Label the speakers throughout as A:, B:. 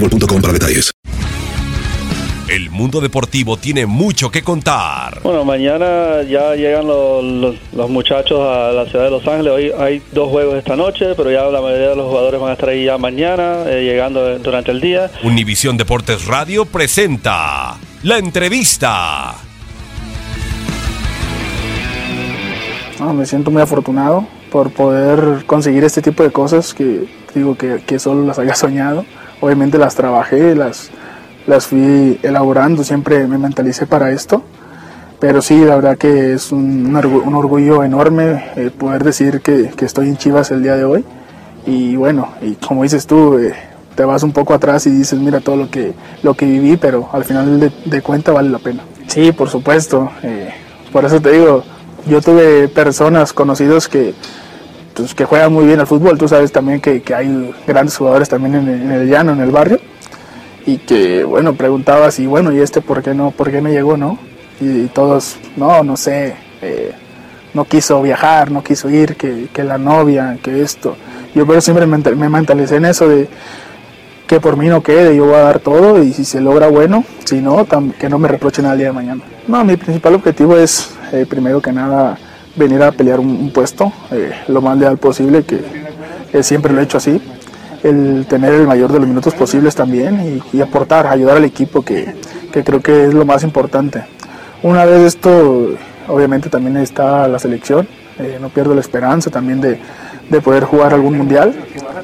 A: boostmobile.com para detalles.
B: El mundo deportivo tiene mucho que contar.
C: Bueno, mañana ya llegan los, los- los muchachos a la ciudad de Los Ángeles. Hoy hay dos juegos esta noche, pero ya la mayoría de los jugadores van a estar ahí ya mañana, eh, llegando durante el día.
B: Univisión Deportes Radio presenta la entrevista.
D: No, me siento muy afortunado por poder conseguir este tipo de cosas que digo que, que solo las había soñado. Obviamente las trabajé, las, las fui elaborando, siempre me mentalicé para esto. Pero sí, la verdad que es un, un orgu- un orgullo enorme eh, poder decir que, que estoy en Chivas el día de hoy. Y bueno, y como dices tú, eh, te vas un poco atrás y dices, mira todo lo que, lo que viví, pero al final de, de cuenta vale la pena. Sí, por supuesto. eh, por eso te digo, yo tuve personas conocidos que, pues, que juegan muy bien al fútbol. Tú sabes también que, que hay grandes jugadores también en el, en el llano, en el barrio. Y que, bueno, preguntabas, y bueno, ¿y este por qué no, por qué no llegó, no? Y, y todos, no, no sé, eh, no quiso viajar, no quiso ir, que, que la novia, que esto. Yo pero siempre me mental- me mentalicé en eso de que por mí no quede, yo voy a dar todo y si se logra bueno, si no, que no me reprochen al día de mañana. No, mi principal objetivo es, eh, primero que nada, venir a pelear un, puesto eh, lo más leal posible, que, siempre lo he hecho así. El tener el mayor de los minutos posibles también y, y aportar, ayudar al equipo, que, que creo que es lo más importante. Una vez esto, obviamente también está la selección, eh, no pierdo la esperanza también de, de poder jugar algún mundial.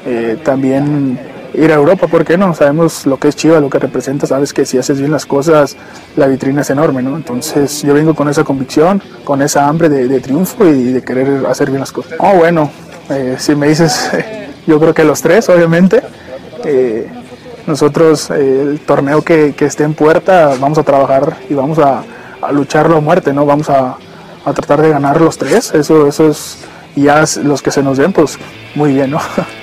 D: Eh, también ir a Europa, ¿por qué no? Sabemos lo que es Chivas, lo que representa, sabes que si haces bien las cosas, la vitrina es enorme, ¿no? Entonces yo vengo con esa convicción, con esa hambre de, triunfo y de querer hacer bien las cosas. Oh, bueno, eh, si me dices, yo creo que los tres, obviamente. Eh, nosotros, eh, el torneo que, que esté en puerta, vamos a trabajar y vamos a, a lucharlo a muerte, ¿no? Vamos a, a tratar de ganar los tres, eso, eso es, y ya los que se nos den, pues muy bien, ¿no?